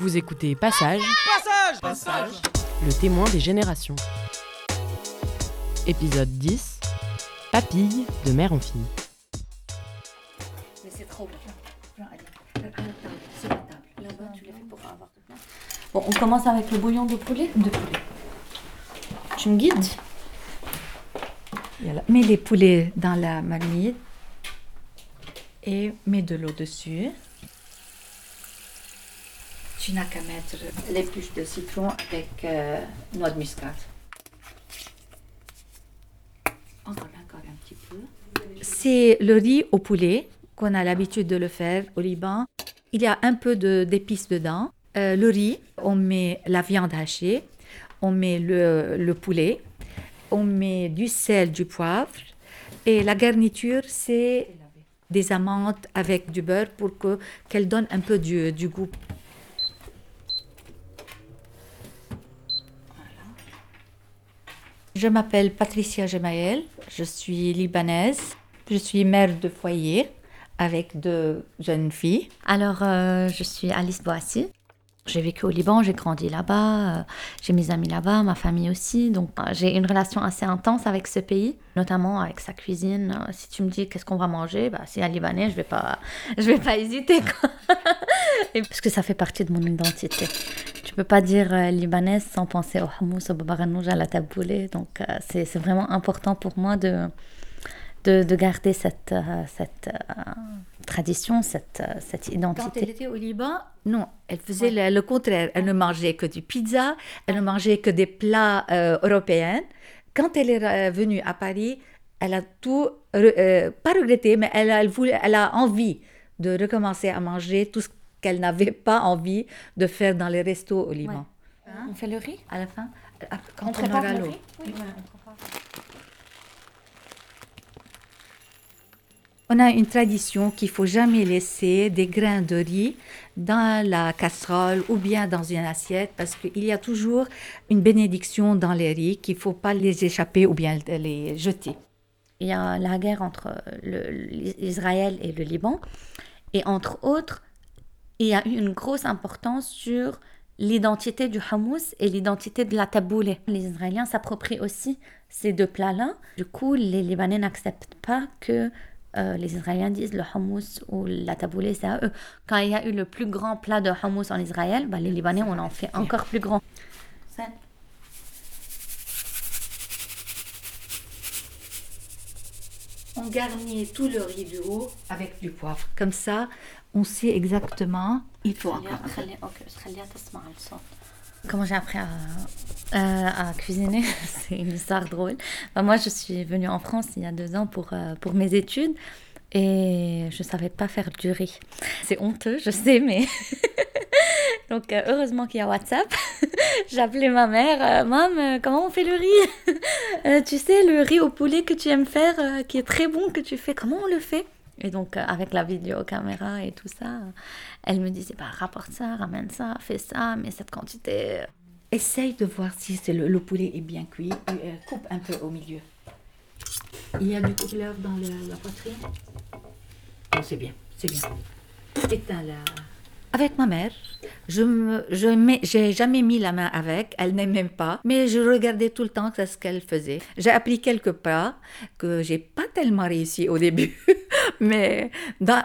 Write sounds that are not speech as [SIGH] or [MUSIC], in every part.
Vous écoutez Passage, Passage Passage le témoin des générations. Épisode 10 Papille de mère en fille. Mais c'est trop bien. Bon, on commence avec le bouillon de poulet. De poulet. Tu me guides? Voilà. Mets les poulets dans la marmite et mets de l'eau dessus. Tu n'as qu'à mettre l'épluche de citron avec euh, noix de muscade. Encore, encore un petit peu. C'est le riz au poulet qu'on a l'habitude de le faire au Liban. Il y a un peu de- d'épices dedans. Euh, le riz, on met la viande hachée, on met le, le poulet, on met du sel, du poivre. Et la garniture, c'est des amandes avec du beurre pour que qu'elle donne un peu du, du goût. Je m'appelle Patricia Gemaël, je suis libanaise, je suis mère de foyer avec deux jeunes filles. Alors, euh, je suis Alice Boissy. J'ai vécu au Liban, j'ai grandi là-bas, euh, j'ai mes amis là-bas, ma famille aussi. Donc, euh, j'ai une relation assez intense avec ce pays, notamment avec sa cuisine. Si tu me dis qu'est-ce qu'on va manger, bah, si un Libanais, je vais [LAUGHS] vais pas hésiter. [LAUGHS] parce que ça fait partie de mon identité. Peux pas dire euh, libanaise sans penser au hummus, au babaganouj, à la taboulé. Donc, euh, c'est c'est vraiment important pour moi de, de, de garder cette, euh, cette euh, tradition, cette, cette Quand identité. elle était au Liban, non, elle faisait le, le contraire. Elle ne mangeait que du pizza, elle ne mangeait que des plats européens. Quand elle est venue à Paris, elle a tout, pas regretté, mais elle elle voulait- elle a envie de recommencer à manger tout ce qu'elle n'avait pas envie de faire dans les restos au Liban. On fait le riz? À la fin, quand On on, prépare aura le l'eau. riz? Oui, ouais, on prépare. On a une tradition qu'il faut jamais laisser des grains de riz dans la casserole ou bien dans une assiette parce qu'il y a toujours une bénédiction dans les riz qu'il faut pas les échapper ou bien les jeter. Il y a la guerre entre le- l'Israël et le Liban. Et entre autres, il y a eu une grosse importance sur l'identité du hummus et l'identité de la taboulé. Les Israéliens s'approprient aussi ces deux plats-là. Du coup, les Libanais n'acceptent pas que euh, les Israéliens disent le hummus ou la taboulé, c'est à eux. Quand il y a eu le plus grand plat de hummus en Israël, bah, les Libanais, on en fait encore plus grand. On garnit tout le riz du haut avec du poivre. Comme ça, on sait exactement. Il faut. Comment j'ai appris à, à cuisiner? [LAUGHS] C'est une histoire drôle. Bah, moi, je suis venue en France il y a deux ans pour, euh, pour mes études et je ne savais pas faire du riz. C'est honteux, je sais, mais... [LAUGHS] Donc, euh, heureusement qu'il y a WhatsApp. [LAUGHS] j'ai appelé ma mère. euh, Mam, euh, comment on fait le riz? Euh, Tu sais, le riz au poulet que tu aimes faire, euh, qui est très bon, que tu fais, comment on le fait et donc, euh, avec la vidéo caméra et tout ça, elle me disait, bah, rapporte ça, ramène ça, fais ça, mais cette quantité, euh, Essaye de voir si c'est le, le poulet est bien cuit. Euh, coupe un peu au milieu. Il y a du couleur dans le- la poitrine. Bon, c'est bien, c'est bien. Éteins la. Avec ma mère, je j'ai jamais mis la main avec. Elle n'aime même pas, mais je regardais tout le temps ce qu'elle faisait. J'ai appris quelques plats que j'ai pas tellement réussi au début, [LAUGHS] [LAUGHS] mais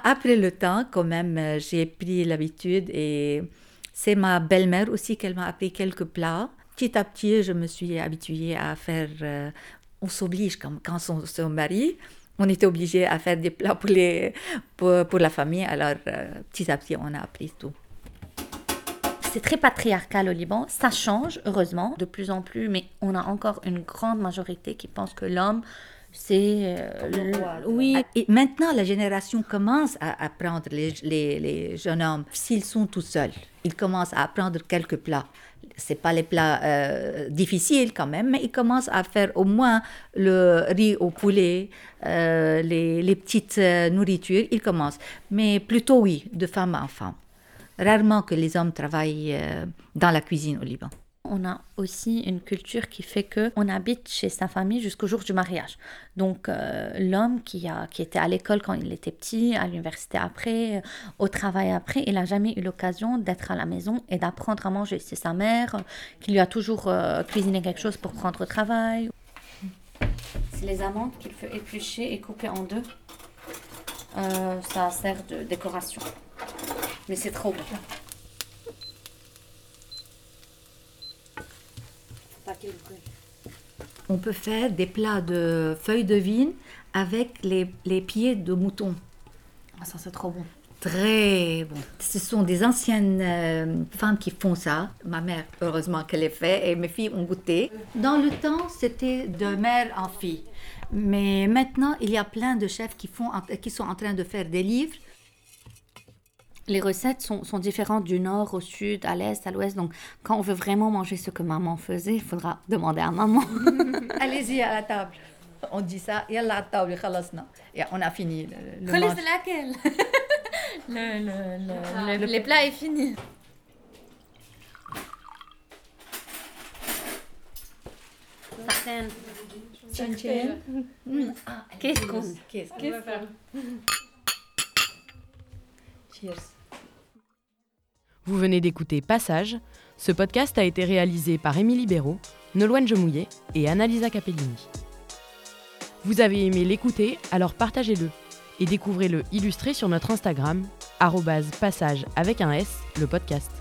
après le temps, quand même, euh, j'ai pris l'habitude et c'est ma belle-mère aussi qu'elle m'a appris quelques plats. Petit à petit, je me suis habituée à faire. euh, on s'oblige comme quand on se marie. On était obligé à faire des plats pour, les, pour la famille. Alors, euh, petit à petit, on a appris tout. c'est très patriarcal au Liban. Ça change, heureusement, de plus en plus, mais on a encore une grande majorité qui pense que l'homme, c'est... euh, le- Oui, et maintenant, la génération commence à apprendre, les, les, les jeunes hommes, s'ils sont tout seuls, ils commencent à apprendre quelques plats. C'est pas les plats euh, difficiles quand même, mais ils commencent à faire au moins le riz au poulet, euh, les, les petites euh, nourritures, ils commencent. Mais plutôt oui, de femme en femme. Rarement que les hommes travaillent dans la cuisine au Liban. On a aussi une culture qui fait que on habite chez sa famille jusqu'au jour du mariage. Donc euh, l'homme qui a qui était à l'école quand il était petit, à l'université après, euh, au travail après, il n'a jamais eu l'occasion d'être à la maison et d'apprendre à manger. C'est sa mère euh, qui lui a toujours cuisiné quelque chose pour prendre au travail. C'est les amandes qu'il fait éplucher et couper en deux. Ça sert de décoration. Mais c'est trop bon. On peut faire des plats de feuilles de vigne avec les, les pieds de mouton. Ah, ça c'est trop bon. Très bon. Ce sont des anciennes euh, femmes qui font ça. Ma mère, heureusement qu'elle l'ait fait, et mes filles ont goûté. Dans le temps, c'était de mère en fille. Mais maintenant, il y a plein de chefs qui, font, qui sont en train de faire des livres. Les recettes sont, sont différentes du nord au sud, à l'est, à l'ouest. Donc, quand on veut vraiment manger ce que maman faisait, il faudra demander à maman. [LAUGHS] Allez-y à la table. On dit ça. Yalla à la table. Et on a fini le, le laquelle? [LAUGHS] Le, le, le, Les plats est fini. Mm. Ah, Qu'est-ce qu'on- Qu'est-ce Cheers. Vous venez d'écouter Passage. Ce podcast a été réalisé par Émilie Béraud, Nolwenn Jemouillet et Annalisa Capellini. Vous avez aimé l'écouter, alors partagez-le et découvrez-le illustré sur notre Instagram, passage avec un S, le podcast.